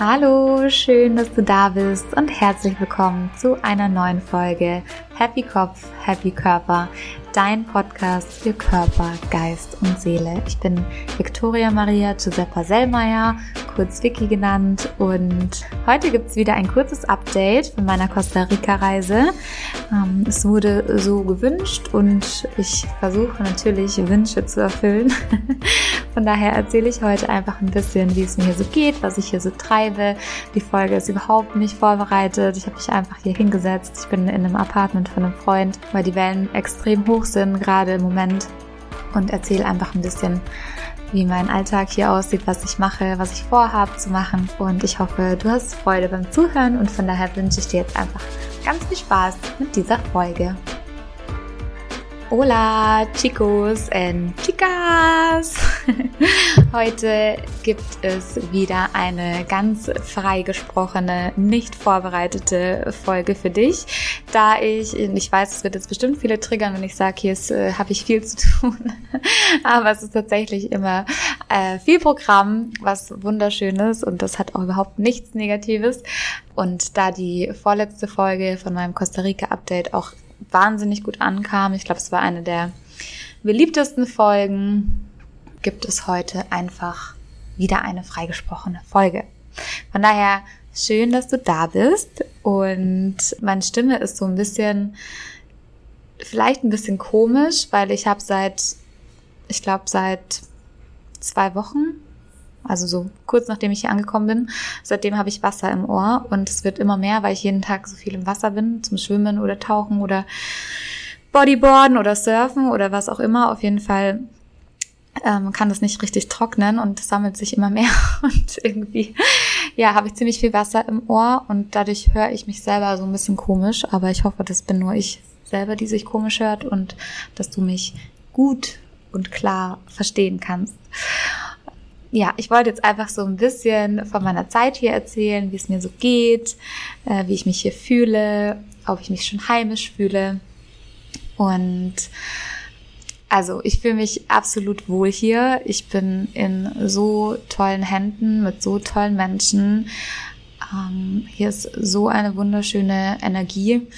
Hallo, schön, dass du da bist und herzlich willkommen zu einer neuen Folge Happy Kopf, Happy Körper, dein Podcast für Körper, Geist und Seele. Ich bin Victoria Maria Giuseppa Sellmeier, kurz Vicky genannt und heute gibt es wieder ein kurzes Update von meiner Costa Rica Reise. Ähm, es wurde so gewünscht und ich versuche natürlich Wünsche zu erfüllen. Von daher erzähle ich heute einfach ein bisschen, wie es mir hier so geht, was ich hier so treibe. Die Folge ist überhaupt nicht vorbereitet. Ich habe mich einfach hier hingesetzt. Ich bin in einem Apartment von einem Freund, weil die Wellen extrem hoch sind, gerade im Moment. Und erzähle einfach ein bisschen, wie mein Alltag hier aussieht, was ich mache, was ich vorhabe zu machen. Und ich hoffe, du hast Freude beim Zuhören und von daher wünsche ich dir jetzt einfach ganz viel Spaß mit dieser Folge. Hola, chicos and chicas! Heute gibt es wieder eine ganz frei gesprochene, nicht vorbereitete Folge für dich, da ich, ich weiß, es wird jetzt bestimmt viele triggern, wenn ich sage, hier äh, habe ich viel zu tun, aber es ist tatsächlich immer äh, viel Programm, was wunderschön ist und das hat auch überhaupt nichts Negatives. Und da die vorletzte Folge von meinem Costa Rica Update auch wahnsinnig gut ankam. Ich glaube, es war eine der beliebtesten Folgen. Gibt es heute einfach wieder eine freigesprochene Folge. Von daher schön, dass du da bist und meine Stimme ist so ein bisschen, vielleicht ein bisschen komisch, weil ich habe seit, ich glaube seit zwei Wochen also so kurz nachdem ich hier angekommen bin. Seitdem habe ich Wasser im Ohr und es wird immer mehr, weil ich jeden Tag so viel im Wasser bin, zum Schwimmen oder Tauchen oder Bodyboarden oder Surfen oder was auch immer. Auf jeden Fall ähm, kann das nicht richtig trocknen und sammelt sich immer mehr. Und irgendwie, ja, habe ich ziemlich viel Wasser im Ohr und dadurch höre ich mich selber so ein bisschen komisch, aber ich hoffe, das bin nur ich selber, die sich komisch hört und dass du mich gut und klar verstehen kannst. Ja, ich wollte jetzt einfach so ein bisschen von meiner Zeit hier erzählen, wie es mir so geht, äh, wie ich mich hier fühle, ob ich mich schon heimisch fühle. Und also ich fühle mich absolut wohl hier. Ich bin in so tollen Händen mit so tollen Menschen. Ähm, hier ist so eine wunderschöne Energie.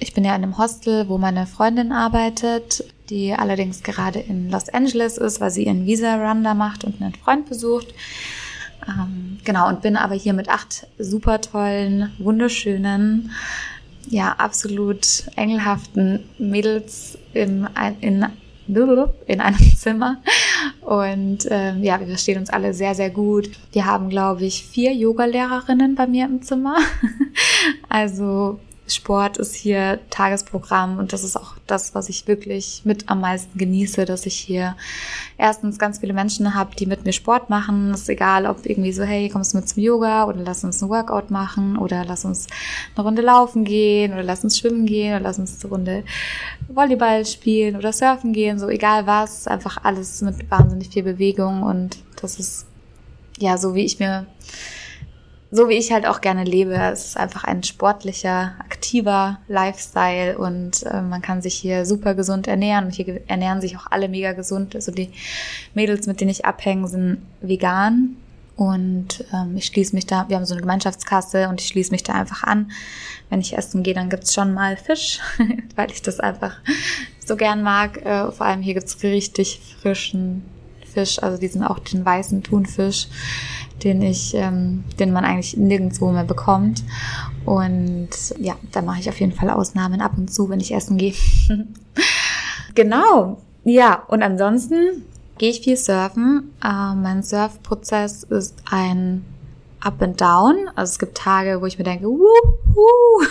Ich bin ja in einem Hostel, wo meine Freundin arbeitet die allerdings gerade in Los Angeles ist, weil sie ihren Visa-Run da macht und einen Freund besucht. Ähm, genau, und bin aber hier mit acht super tollen, wunderschönen, ja, absolut engelhaften Mädels im, in, in einem Zimmer. Und ähm, ja, wir verstehen uns alle sehr, sehr gut. Wir haben, glaube ich, vier Yoga-Lehrerinnen bei mir im Zimmer. also Sport ist hier Tagesprogramm und das ist auch das, was ich wirklich mit am meisten genieße, dass ich hier erstens ganz viele Menschen habe, die mit mir Sport machen. Es ist egal, ob irgendwie so, hey, kommst du mit zum Yoga oder lass uns ein Workout machen oder lass uns eine Runde laufen gehen oder lass uns schwimmen gehen oder lass uns eine Runde Volleyball spielen oder surfen gehen, so egal was, einfach alles mit wahnsinnig viel Bewegung und das ist ja so, wie ich mir so wie ich halt auch gerne lebe. Es ist einfach ein sportlicher, aktiver Lifestyle und äh, man kann sich hier super gesund ernähren. Und hier ernähren sich auch alle mega gesund. Also die Mädels, mit denen ich abhänge, sind vegan. Und ähm, ich schließe mich da, wir haben so eine Gemeinschaftskasse und ich schließe mich da einfach an. Wenn ich essen gehe, dann gibt's schon mal Fisch, weil ich das einfach so gern mag. Äh, vor allem hier gibt's richtig frischen Fisch, also diesen auch den weißen Thunfisch den ich, ähm, den man eigentlich nirgendwo mehr bekommt. Und ja, da mache ich auf jeden Fall Ausnahmen ab und zu, wenn ich essen gehe. genau. Ja, und ansonsten gehe ich viel surfen. Äh, mein Surfprozess ist ein Up and Down. Also es gibt Tage, wo ich mir denke, wuhu,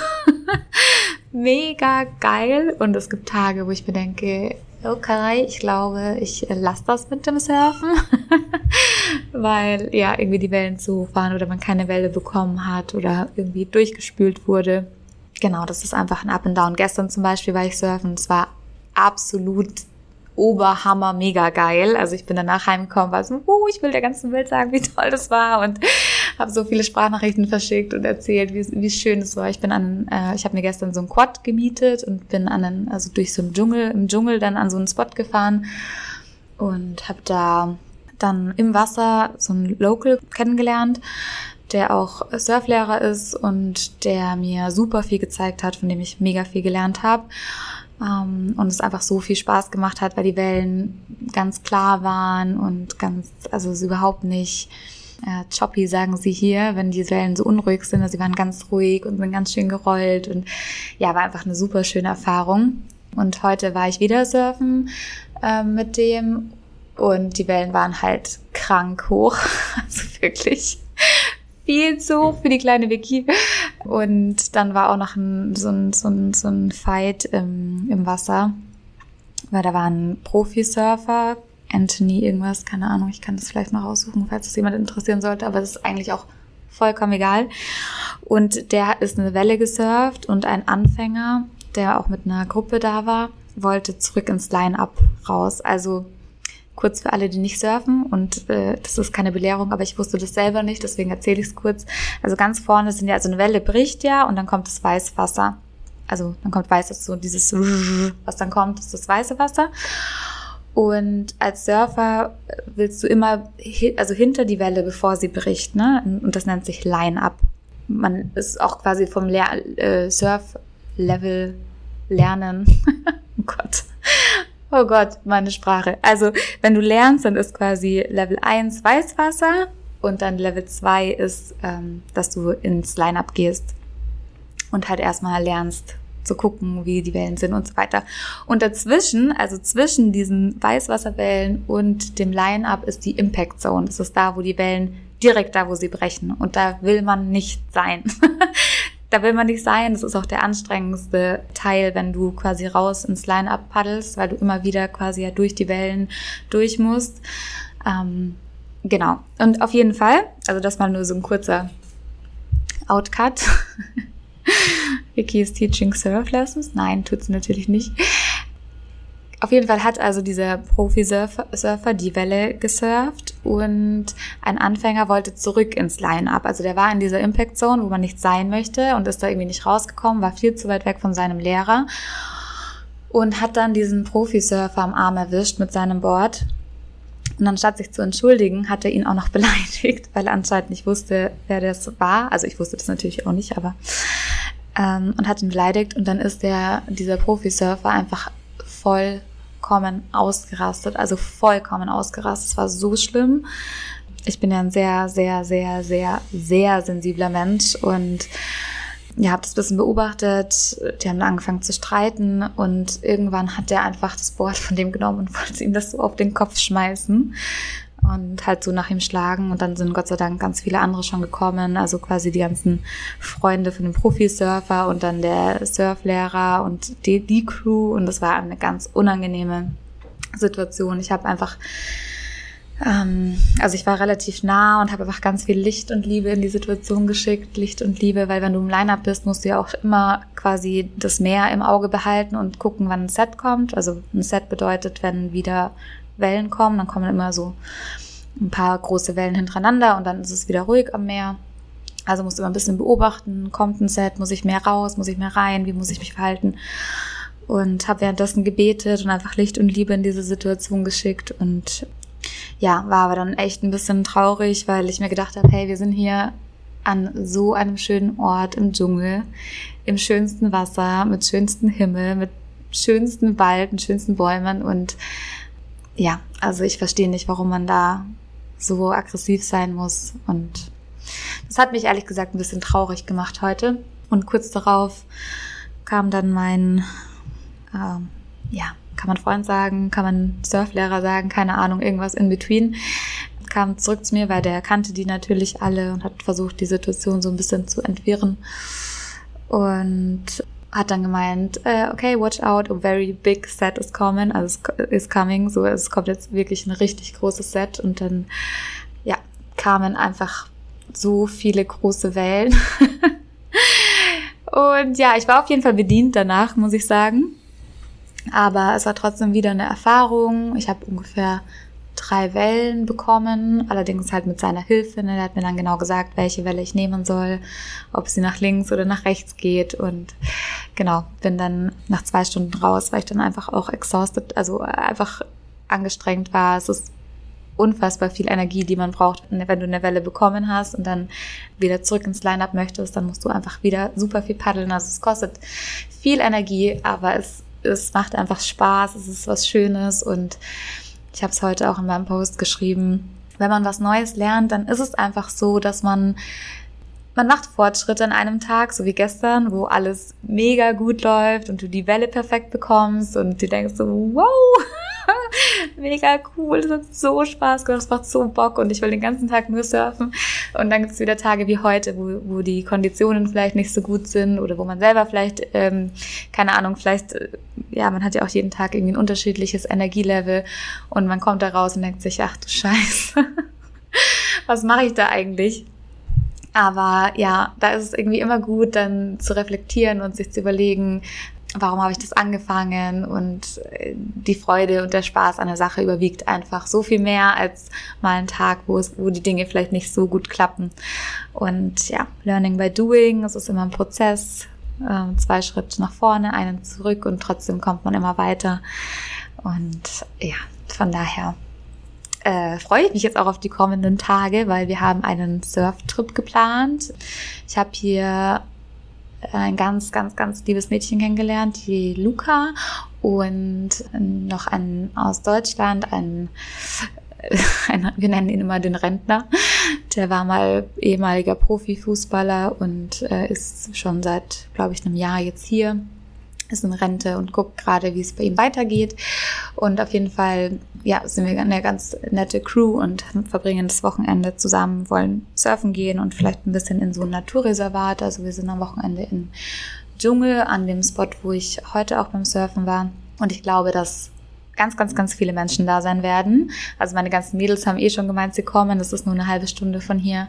mega geil. Und es gibt Tage, wo ich mir denke, okay, ich glaube, ich lasse das mit dem Surfen, weil ja irgendwie die Wellen zu hoch waren oder man keine Welle bekommen hat oder irgendwie durchgespült wurde. Genau, das ist einfach ein Up and Down. Gestern zum Beispiel war ich surfen, es war absolut Oberhammer, mega geil. Also ich bin danach heimgekommen, war so, uh, ich will der ganzen Welt sagen, wie toll das war und habe so viele Sprachnachrichten verschickt und erzählt, wie, wie schön es war. Ich bin an, äh, ich habe mir gestern so ein Quad gemietet und bin an einen, also durch so einen Dschungel, im Dschungel dann an so einen Spot gefahren und habe da dann im Wasser so einen Local kennengelernt, der auch Surflehrer ist und der mir super viel gezeigt hat, von dem ich mega viel gelernt habe. Ähm, und es einfach so viel Spaß gemacht hat, weil die Wellen ganz klar waren und ganz, also es überhaupt nicht äh, choppy, sagen sie hier, wenn die Wellen so unruhig sind. Also sie waren ganz ruhig und sind ganz schön gerollt und ja, war einfach eine super schöne Erfahrung. Und heute war ich wieder surfen äh, mit dem und die Wellen waren halt krank hoch. Also wirklich viel zu hoch für die kleine Vicky. Und dann war auch noch ein, so, ein, so, ein, so ein Fight im, im Wasser, weil da war ein Profisurfer, Anthony irgendwas, keine Ahnung, ich kann das vielleicht noch raussuchen, falls es jemand interessieren sollte, aber das ist eigentlich auch vollkommen egal. Und der ist eine Welle gesurft und ein Anfänger, der auch mit einer Gruppe da war, wollte zurück ins Line-Up raus. Also kurz für alle, die nicht surfen und äh, das ist keine Belehrung, aber ich wusste das selber nicht, deswegen erzähle ich es kurz. Also ganz vorne sind ja, also eine Welle bricht ja und dann kommt das Weißwasser. Also dann kommt weißes so dieses, was dann kommt, ist das weiße Wasser. Und als Surfer willst du immer also hinter die Welle, bevor sie bricht, ne? Und das nennt sich Line-Up. Man ist auch quasi vom äh, Surf-Level lernen. oh Gott. Oh Gott, meine Sprache. Also, wenn du lernst, dann ist quasi Level 1 Weißwasser und dann Level 2 ist, ähm, dass du ins Line-Up gehst und halt erstmal lernst, zu gucken, wie die Wellen sind und so weiter. Und dazwischen, also zwischen diesen Weißwasserwellen und dem Line-Up ist die Impact Zone. Das ist da, wo die Wellen direkt da, wo sie brechen. Und da will man nicht sein. da will man nicht sein. Das ist auch der anstrengendste Teil, wenn du quasi raus ins Line-Up paddelst, weil du immer wieder quasi ja durch die Wellen durch musst. Ähm, genau. Und auf jeden Fall, also das war nur so ein kurzer Outcut. Vicky is teaching Surf Lessons. Nein, tut sie natürlich nicht. Auf jeden Fall hat also dieser Profi-Surfer die Welle gesurft und ein Anfänger wollte zurück ins Line-Up. Also der war in dieser Impact Zone, wo man nicht sein möchte und ist da irgendwie nicht rausgekommen, war viel zu weit weg von seinem Lehrer und hat dann diesen Profi-Surfer am Arm erwischt mit seinem Board. Und anstatt sich zu entschuldigen, hat er ihn auch noch beleidigt, weil er anscheinend nicht wusste, wer das war. Also ich wusste das natürlich auch nicht, aber ähm, und hat ihn beleidigt und dann ist der, dieser Profisurfer einfach vollkommen ausgerastet, also vollkommen ausgerastet. Es war so schlimm. Ich bin ja ein sehr, sehr, sehr, sehr, sehr sensibler Mensch und ja, habe das ein bisschen beobachtet. Die haben angefangen zu streiten und irgendwann hat er einfach das Board von dem genommen und wollte ihm das so auf den Kopf schmeißen und halt so nach ihm schlagen. Und dann sind Gott sei Dank ganz viele andere schon gekommen, also quasi die ganzen Freunde von dem Profisurfer und dann der Surflehrer und die, die Crew. Und das war eine ganz unangenehme Situation. Ich habe einfach ähm, also ich war relativ nah und habe einfach ganz viel Licht und Liebe in die Situation geschickt. Licht und Liebe, weil wenn du im Line-Up bist, musst du ja auch immer quasi das Meer im Auge behalten und gucken, wann ein Set kommt. Also ein Set bedeutet, wenn wieder Wellen kommen, dann kommen immer so ein paar große Wellen hintereinander und dann ist es wieder ruhig am Meer. Also musst immer ein bisschen beobachten, kommt ein Set, muss ich mehr raus, muss ich mehr rein, wie muss ich mich verhalten? Und habe währenddessen gebetet und einfach Licht und Liebe in diese Situation geschickt und ja, war aber dann echt ein bisschen traurig, weil ich mir gedacht habe, hey, wir sind hier an so einem schönen Ort im Dschungel, im schönsten Wasser, mit schönstem Himmel, mit schönsten Wald, mit schönsten Bäumen und ja, also ich verstehe nicht, warum man da so aggressiv sein muss. Und das hat mich ehrlich gesagt ein bisschen traurig gemacht heute. Und kurz darauf kam dann mein, ähm, ja, kann man Freund sagen, kann man Surflehrer sagen, keine Ahnung, irgendwas in between, kam zurück zu mir, weil der kannte die natürlich alle und hat versucht, die Situation so ein bisschen zu entwirren. Und hat dann gemeint, äh, okay, watch out, a very big set is coming, also is coming, so es kommt jetzt wirklich ein richtig großes Set und dann, ja, kamen einfach so viele große Wellen. und ja, ich war auf jeden Fall bedient danach, muss ich sagen. Aber es war trotzdem wieder eine Erfahrung. Ich habe ungefähr drei Wellen bekommen, allerdings halt mit seiner Hilfe. Ne? Der hat mir dann genau gesagt, welche Welle ich nehmen soll, ob sie nach links oder nach rechts geht. Und genau, bin dann nach zwei Stunden raus, weil ich dann einfach auch exhausted, also einfach angestrengt war. Es ist unfassbar viel Energie, die man braucht, wenn du eine Welle bekommen hast und dann wieder zurück ins Line-Up möchtest, dann musst du einfach wieder super viel paddeln. Also es kostet viel Energie, aber es, es macht einfach Spaß, es ist was Schönes und ich habe es heute auch in meinem Post geschrieben. Wenn man was Neues lernt, dann ist es einfach so, dass man man macht Fortschritte an einem Tag, so wie gestern, wo alles mega gut läuft und du die Welle perfekt bekommst und du denkst so, wow, mega cool, das hat so Spaß gemacht, das macht so Bock und ich will den ganzen Tag nur surfen. Und dann gibt es wieder Tage wie heute, wo, wo die Konditionen vielleicht nicht so gut sind oder wo man selber vielleicht, ähm, keine Ahnung, vielleicht, äh, ja, man hat ja auch jeden Tag irgendwie ein unterschiedliches Energielevel und man kommt da raus und denkt sich, ach du Scheiße, was mache ich da eigentlich? Aber ja, da ist es irgendwie immer gut, dann zu reflektieren und sich zu überlegen, warum habe ich das angefangen und äh, die Freude und der Spaß an der Sache überwiegt einfach so viel mehr als mal ein Tag, wo es, wo die Dinge vielleicht nicht so gut klappen. Und ja, Learning by Doing, es ist immer ein Prozess, äh, zwei Schritte nach vorne, einen zurück und trotzdem kommt man immer weiter. Und ja, von daher äh, freue ich mich jetzt auch auf die kommenden Tage, weil wir haben einen Surftrip geplant. Ich habe hier ein ganz, ganz, ganz liebes Mädchen kennengelernt, die Luca und noch ein aus Deutschland, ein, ein, wir nennen ihn immer den Rentner. Der war mal ehemaliger Profifußballer und äh, ist schon seit, glaube ich, einem Jahr jetzt hier ist in Rente und guckt gerade, wie es bei ihm weitergeht. Und auf jeden Fall, ja, sind wir eine ganz nette Crew und verbringen das Wochenende zusammen, wollen surfen gehen und vielleicht ein bisschen in so ein Naturreservat. Also wir sind am Wochenende im Dschungel an dem Spot, wo ich heute auch beim Surfen war. Und ich glaube, dass ganz, ganz, ganz viele Menschen da sein werden. Also meine ganzen Mädels haben eh schon gemeint, sie kommen. Das ist nur eine halbe Stunde von hier.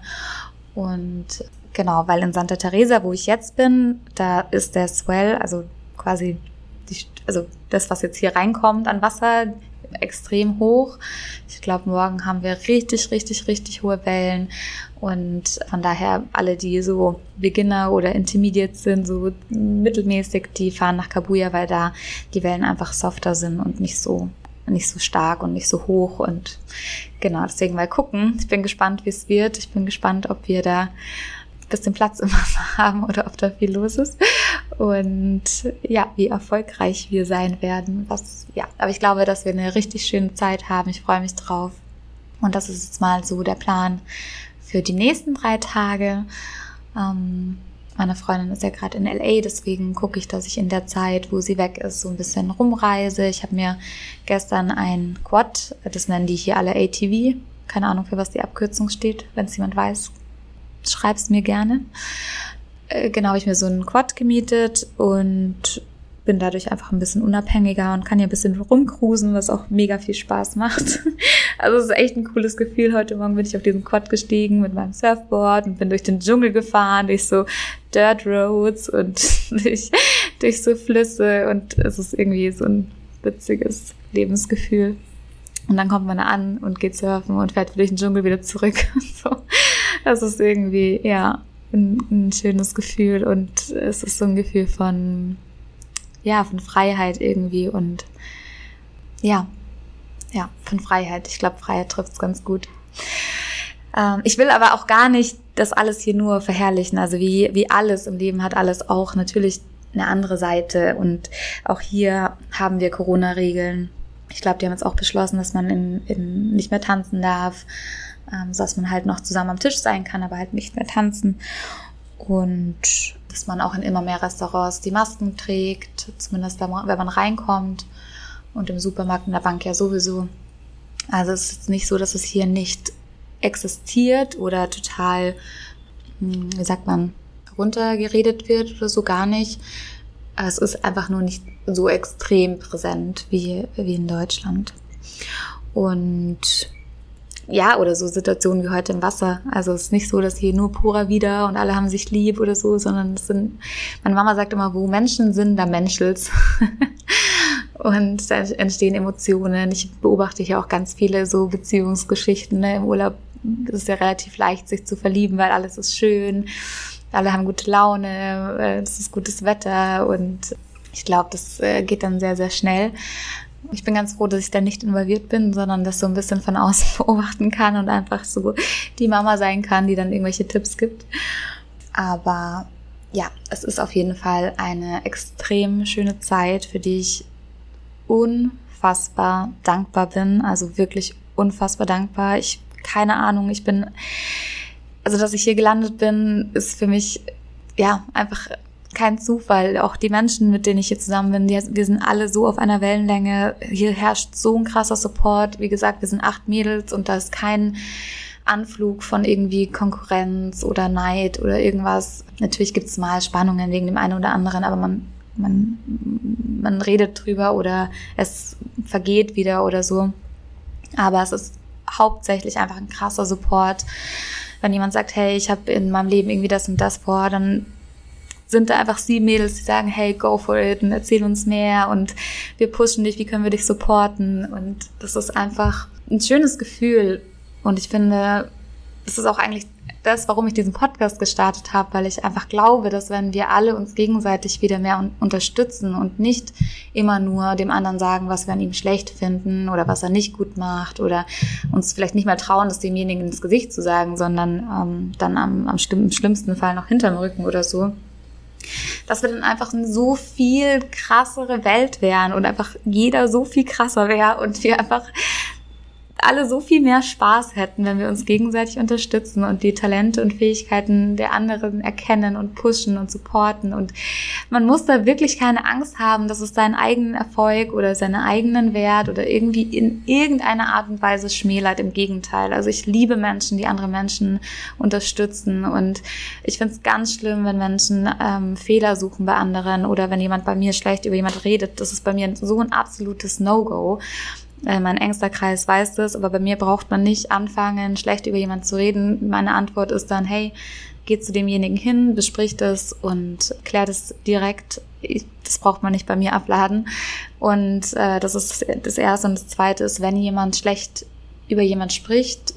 Und genau, weil in Santa Teresa, wo ich jetzt bin, da ist der Swell, also quasi die, also das, was jetzt hier reinkommt an Wasser, extrem hoch. Ich glaube, morgen haben wir richtig, richtig, richtig hohe Wellen. Und von daher alle, die so Beginner oder Intermediate sind, so mittelmäßig, die fahren nach Kabuya, weil da die Wellen einfach softer sind und nicht so nicht so stark und nicht so hoch und genau, deswegen mal gucken. Ich bin gespannt, wie es wird. Ich bin gespannt, ob wir da bisschen Platz im Wasser haben oder ob da viel los ist und ja, wie erfolgreich wir sein werden. Was, ja, aber ich glaube, dass wir eine richtig schöne Zeit haben. Ich freue mich drauf. Und das ist jetzt mal so der Plan für die nächsten drei Tage. Ähm, meine Freundin ist ja gerade in LA, deswegen gucke ich, dass ich in der Zeit, wo sie weg ist, so ein bisschen rumreise. Ich habe mir gestern ein Quad, das nennen die hier alle ATV, keine Ahnung, für was die Abkürzung steht, wenn es jemand weiß, schreib's mir gerne. Äh, genau, habe ich mir so einen Quad gemietet und bin dadurch einfach ein bisschen unabhängiger und kann hier ein bisschen rumcruisen, was auch mega viel Spaß macht. Also es ist echt ein cooles Gefühl. Heute Morgen bin ich auf diesen Quad gestiegen mit meinem Surfboard und bin durch den Dschungel gefahren, durch so Dirt Roads und durch, durch so Flüsse und es ist irgendwie so ein witziges Lebensgefühl. Und dann kommt man an und geht surfen und fährt durch den Dschungel wieder zurück. Das ist irgendwie, ja, ein, ein schönes Gefühl und es ist so ein Gefühl von, ja, von Freiheit irgendwie und ja, ja, von Freiheit. Ich glaube, Freiheit trifft es ganz gut. Ähm, ich will aber auch gar nicht das alles hier nur verherrlichen. Also wie, wie alles im Leben hat alles auch natürlich eine andere Seite. Und auch hier haben wir Corona-Regeln. Ich glaube, die haben jetzt auch beschlossen, dass man in, in nicht mehr tanzen darf ähm, so dass man halt noch zusammen am Tisch sein kann, aber halt nicht mehr tanzen. Und dass man auch in immer mehr Restaurants die Masken trägt, zumindest wenn man, wenn man reinkommt und im Supermarkt in der Bank ja sowieso. Also es ist nicht so, dass es hier nicht existiert oder total, hm, wie sagt man, runtergeredet wird oder so gar nicht. Es ist einfach nur nicht so extrem präsent wie, wie in Deutschland. Und ja, oder so Situationen wie heute im Wasser. Also es ist nicht so, dass hier nur purer wieder und alle haben sich lieb oder so, sondern es sind, meine Mama sagt immer, wo Menschen sind, da menschelt's. und da entstehen Emotionen. Ich beobachte hier auch ganz viele so Beziehungsgeschichten. Ne? Im Urlaub ist es ja relativ leicht, sich zu verlieben, weil alles ist schön. Alle haben gute Laune, äh, es ist gutes Wetter und ich glaube, das äh, geht dann sehr, sehr schnell. Ich bin ganz froh, dass ich da nicht involviert bin, sondern das so ein bisschen von außen beobachten kann und einfach so die Mama sein kann, die dann irgendwelche Tipps gibt. Aber ja, es ist auf jeden Fall eine extrem schöne Zeit, für die ich unfassbar dankbar bin. Also wirklich unfassbar dankbar. Ich, keine Ahnung, ich bin, also dass ich hier gelandet bin, ist für mich, ja, einfach kein Zufall. Auch die Menschen, mit denen ich hier zusammen bin, die, wir sind alle so auf einer Wellenlänge. Hier herrscht so ein krasser Support. Wie gesagt, wir sind acht Mädels und da ist kein Anflug von irgendwie Konkurrenz oder Neid oder irgendwas. Natürlich gibt es mal Spannungen wegen dem einen oder anderen, aber man man, man redet drüber oder es vergeht wieder oder so. Aber es ist hauptsächlich einfach ein krasser Support. Wenn jemand sagt, hey, ich habe in meinem Leben irgendwie das und das vor, dann sind da einfach sieben Mädels, die sagen, hey, go for it und erzähl uns mehr und wir pushen dich, wie können wir dich supporten? Und das ist einfach ein schönes Gefühl. Und ich finde, es ist auch eigentlich das, warum ich diesen Podcast gestartet habe, weil ich einfach glaube, dass wenn wir alle uns gegenseitig wieder mehr un unterstützen und nicht immer nur dem anderen sagen, was wir an ihm schlecht finden oder was er nicht gut macht oder uns vielleicht nicht mehr trauen, das demjenigen ins Gesicht zu sagen, sondern ähm, dann am, am schlimm, im schlimmsten Fall noch hinterm Rücken oder so, dass wir dann einfach eine so viel krassere Welt wären und einfach jeder so viel krasser wäre und wir einfach alle so viel mehr Spaß hätten, wenn wir uns gegenseitig unterstützen und die Talente und Fähigkeiten der anderen erkennen und pushen und supporten. Und man muss da wirklich keine Angst haben, dass es seinen eigenen Erfolg oder seinen eigenen Wert oder irgendwie in irgendeiner Art und Weise schmälert. Im Gegenteil. Also ich liebe Menschen, die andere Menschen unterstützen. Und ich finde es ganz schlimm, wenn Menschen ähm, Fehler suchen bei anderen oder wenn jemand bei mir schlecht über jemand redet. Das ist bei mir so ein absolutes No-Go. Äh, mein engster Kreis weiß das, aber bei mir braucht man nicht anfangen, schlecht über jemanden zu reden. Meine Antwort ist dann, hey, geh zu demjenigen hin, besprich das und klär das direkt. Das braucht man nicht bei mir abladen. Und äh, das ist das Erste. Und das Zweite ist, wenn jemand schlecht über jemand spricht,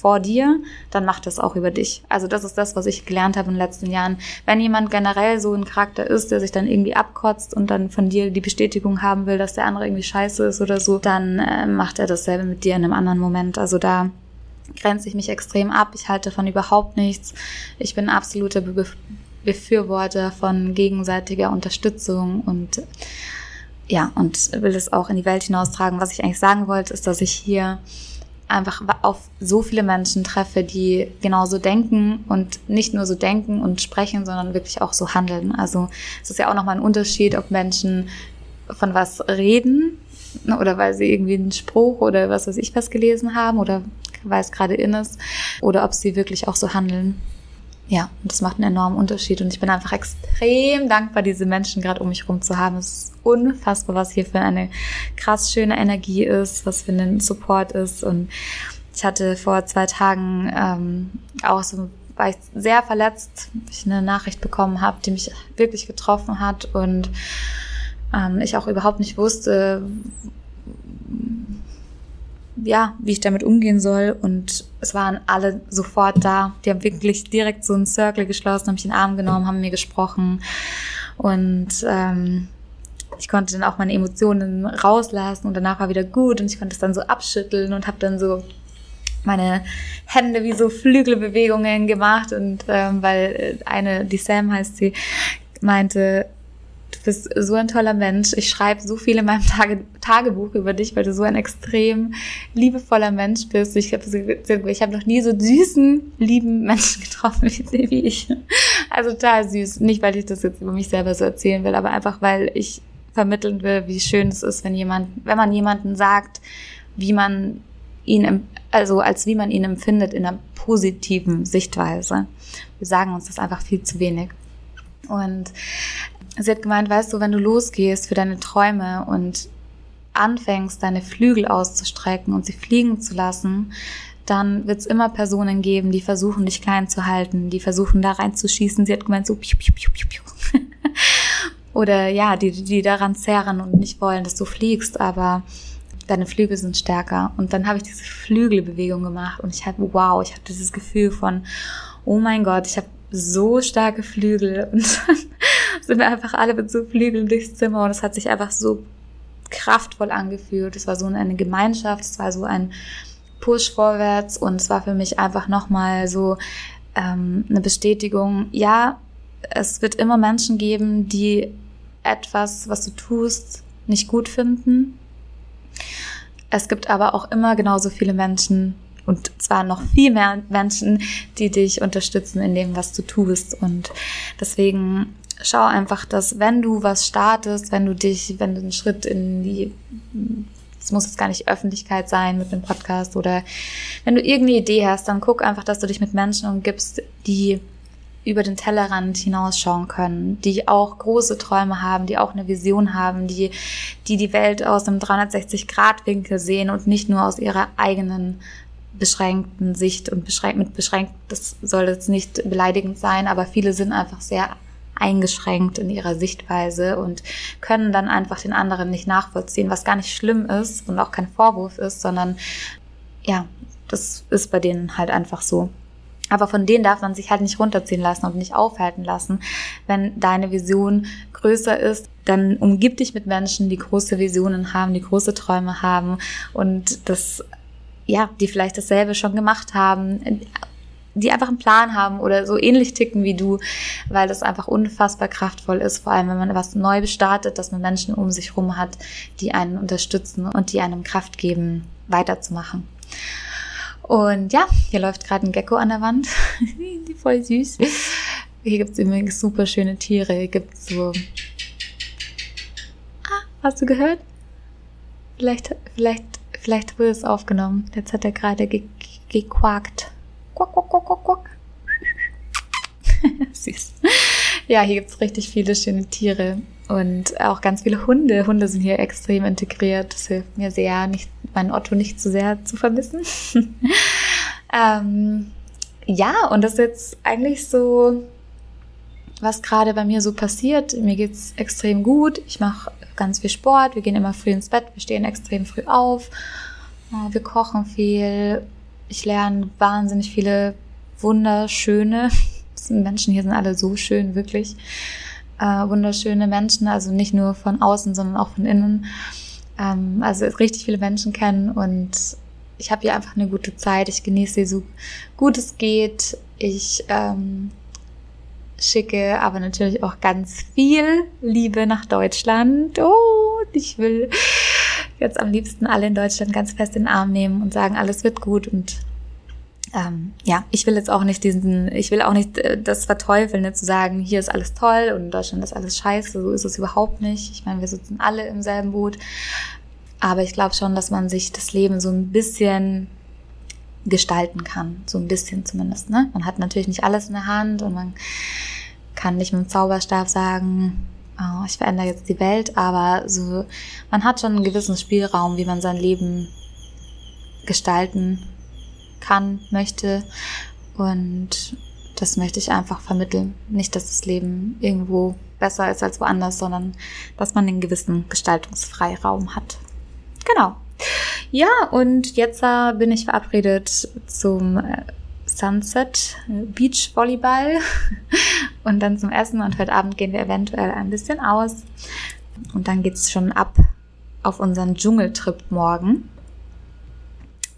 vor dir, dann macht das auch über dich. Also das ist das, was ich gelernt habe in den letzten Jahren. Wenn jemand generell so ein Charakter ist, der sich dann irgendwie abkotzt und dann von dir die Bestätigung haben will, dass der andere irgendwie scheiße ist oder so, dann äh, macht er dasselbe mit dir in einem anderen Moment. Also da grenze ich mich extrem ab. Ich halte davon überhaupt nichts. Ich bin absoluter Be Befürworter von gegenseitiger Unterstützung und ja, und will es auch in die Welt hinaustragen. Was ich eigentlich sagen wollte, ist, dass ich hier einfach auf so viele Menschen treffe, die genauso denken und nicht nur so denken und sprechen, sondern wirklich auch so handeln. Also es ist ja auch nochmal ein Unterschied, ob Menschen von was reden ne, oder weil sie irgendwie einen Spruch oder was weiß ich was gelesen haben oder weil es gerade in ist oder ob sie wirklich auch so handeln. Ja, und das macht einen enormen Unterschied. Und ich bin einfach extrem dankbar, diese Menschen gerade um mich herum zu haben. Es ist unfassbar, was hier für eine krass schöne Energie ist, was für ein Support ist. Und ich hatte vor zwei Tagen ähm, auch so, war ich sehr verletzt, ich eine Nachricht bekommen habe, die mich wirklich getroffen hat und ähm, ich auch überhaupt nicht wusste, ja, wie ich damit umgehen soll. Und es waren alle sofort da. Die haben wirklich direkt so einen Circle geschlossen, haben mich in den Arm genommen, haben mir gesprochen. Und ähm, ich konnte dann auch meine Emotionen rauslassen und danach war wieder gut und ich konnte es dann so abschütteln und habe dann so meine Hände wie so Flügelbewegungen gemacht und ähm, weil eine, die Sam heißt sie, meinte, Du bist so ein toller Mensch. Ich schreibe so viel in meinem Tage Tagebuch über dich, weil du so ein extrem liebevoller Mensch bist. Ich habe ich hab noch nie so süßen, lieben Menschen getroffen wie, wie ich. Also total süß. Nicht, weil ich das jetzt über mich selber so erzählen will, aber einfach, weil ich vermitteln will, wie schön es ist, wenn jemand, wenn man jemanden sagt, wie man ihn, also als wie man ihn empfindet in einer positiven Sichtweise. Wir sagen uns das einfach viel zu wenig. Und Sie hat gemeint, weißt du, wenn du losgehst für deine Träume und anfängst, deine Flügel auszustrecken und sie fliegen zu lassen, dann wird es immer Personen geben, die versuchen, dich klein zu halten, die versuchen, da reinzuschießen. Sie hat gemeint, so piu, piu, piu, piu, piu. Oder ja, die, die daran zerren und nicht wollen, dass du fliegst, aber deine Flügel sind stärker. Und dann habe ich diese Flügelbewegung gemacht und ich hatte, wow, ich hatte dieses Gefühl von, oh mein Gott, ich habe so starke Flügel und dann sind wir einfach alle mit so Flügeln durchs Zimmer und es hat sich einfach so kraftvoll angefühlt. Es war so eine Gemeinschaft, es war so ein Push vorwärts und es war für mich einfach nochmal so ähm, eine Bestätigung. Ja, es wird immer Menschen geben, die etwas, was du tust, nicht gut finden. Es gibt aber auch immer genauso viele Menschen, und zwar noch viel mehr Menschen, die dich unterstützen in dem, was du tust. Und deswegen schau einfach, dass wenn du was startest, wenn du dich, wenn du einen Schritt in die, es muss jetzt gar nicht Öffentlichkeit sein mit einem Podcast oder wenn du irgendeine Idee hast, dann guck einfach, dass du dich mit Menschen umgibst, die über den Tellerrand hinausschauen können, die auch große Träume haben, die auch eine Vision haben, die die, die Welt aus einem 360-Grad-Winkel sehen und nicht nur aus ihrer eigenen beschränkten Sicht und beschränkt, mit beschränkt, das soll jetzt nicht beleidigend sein, aber viele sind einfach sehr eingeschränkt in ihrer Sichtweise und können dann einfach den anderen nicht nachvollziehen, was gar nicht schlimm ist und auch kein Vorwurf ist, sondern ja, das ist bei denen halt einfach so. Aber von denen darf man sich halt nicht runterziehen lassen und nicht aufhalten lassen. Wenn deine Vision größer ist, dann umgib dich mit Menschen, die große Visionen haben, die große Träume haben und das ja, die vielleicht dasselbe schon gemacht haben, die einfach einen Plan haben oder so ähnlich ticken wie du, weil das einfach unfassbar kraftvoll ist, vor allem wenn man was neu startet, dass man Menschen um sich rum hat, die einen unterstützen und die einem Kraft geben, weiterzumachen. Und ja, hier läuft gerade ein Gecko an der Wand. voll süß. Hier gibt's übrigens super schöne Tiere. Hier gibt's so. Ah, hast du gehört? Vielleicht, vielleicht Vielleicht wurde es aufgenommen. Jetzt hat er gerade ge gequakt. Quack, quack, quack, quack, quack. Süß. Ja, hier gibt's richtig viele schöne Tiere und auch ganz viele Hunde. Hunde sind hier extrem integriert. Das hilft mir sehr, nicht, meinen Otto nicht zu sehr zu vermissen. ähm, ja, und das ist jetzt eigentlich so, was gerade bei mir so passiert. Mir geht's extrem gut. Ich mache ganz viel Sport, wir gehen immer früh ins Bett, wir stehen extrem früh auf, äh, wir kochen viel, ich lerne wahnsinnig viele wunderschöne, Menschen hier sind alle so schön, wirklich, äh, wunderschöne Menschen, also nicht nur von außen, sondern auch von innen. Ähm, also richtig viele Menschen kennen und ich habe hier einfach eine gute Zeit, ich genieße sie so gut es geht. Ich ähm, schicke aber natürlich auch ganz viel Liebe nach Deutschland. Oh, ich will jetzt am liebsten alle in Deutschland ganz fest in den Arm nehmen und sagen, alles wird gut und ähm, ja, ich will jetzt auch nicht diesen, ich will auch nicht äh, das verteufeln, ne, zu sagen, hier ist alles toll und in Deutschland ist alles scheiße, so ist es überhaupt nicht. Ich meine, wir sitzen alle im selben Boot. Aber ich glaube schon, dass man sich das Leben so ein bisschen gestalten kann. So ein bisschen zumindest. Ne? Man hat natürlich nicht alles in der Hand und man kann nicht mit dem Zauberstab sagen, oh, ich verändere jetzt die Welt, aber so, man hat schon einen gewissen Spielraum, wie man sein Leben gestalten kann, möchte. Und das möchte ich einfach vermitteln. Nicht, dass das Leben irgendwo besser ist als woanders, sondern dass man einen gewissen Gestaltungsfreiraum hat. Genau. Ja, und jetzt äh, bin ich verabredet zum äh, Sunset Beach Volleyball und dann zum Essen und heute Abend gehen wir eventuell ein bisschen aus und dann geht's schon ab auf unseren Dschungeltrip morgen.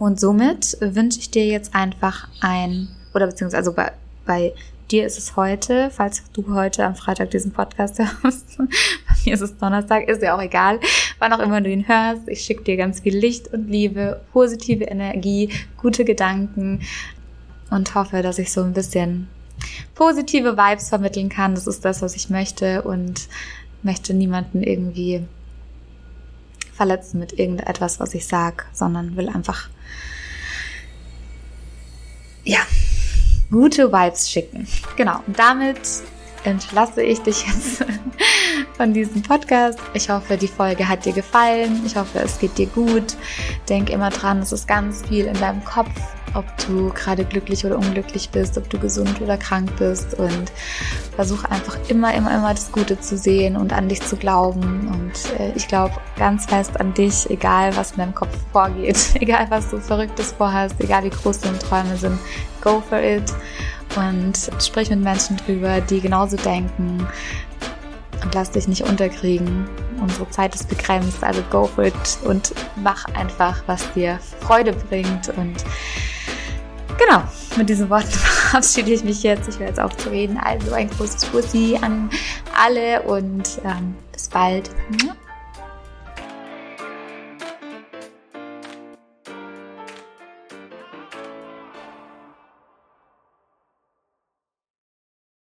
Und somit wünsche ich dir jetzt einfach ein, oder beziehungsweise also bei, bei dir ist es heute, falls du heute am Freitag diesen Podcast hörst. Bei mir ist es Donnerstag, ist ja auch egal, wann auch immer du ihn hörst. Ich schicke dir ganz viel Licht und Liebe, positive Energie, gute Gedanken und hoffe, dass ich so ein bisschen positive Vibes vermitteln kann. Das ist das, was ich möchte und möchte niemanden irgendwie verletzen mit irgendetwas, was ich sag, sondern will einfach ja, gute Vibes schicken. Genau. Und damit entlasse ich dich jetzt von diesem Podcast. Ich hoffe, die Folge hat dir gefallen. Ich hoffe, es geht dir gut. Denk immer dran, es ist ganz viel in deinem Kopf, ob du gerade glücklich oder unglücklich bist, ob du gesund oder krank bist und versuch einfach immer, immer, immer das Gute zu sehen und an dich zu glauben. Und äh, ich glaube ganz fest an dich, egal was in deinem Kopf vorgeht, egal was du Verrücktes vorhast, egal wie groß deine Träume sind, go for it und sprich mit Menschen drüber, die genauso denken. und lass dich nicht unterkriegen. Unsere Zeit ist begrenzt, also go for it und mach einfach, was dir Freude bringt. Und genau, mit diesen Worten verabschiede ich mich jetzt. Ich höre jetzt auf zu reden. Also ein großes Bussi an alle und ähm, bis bald.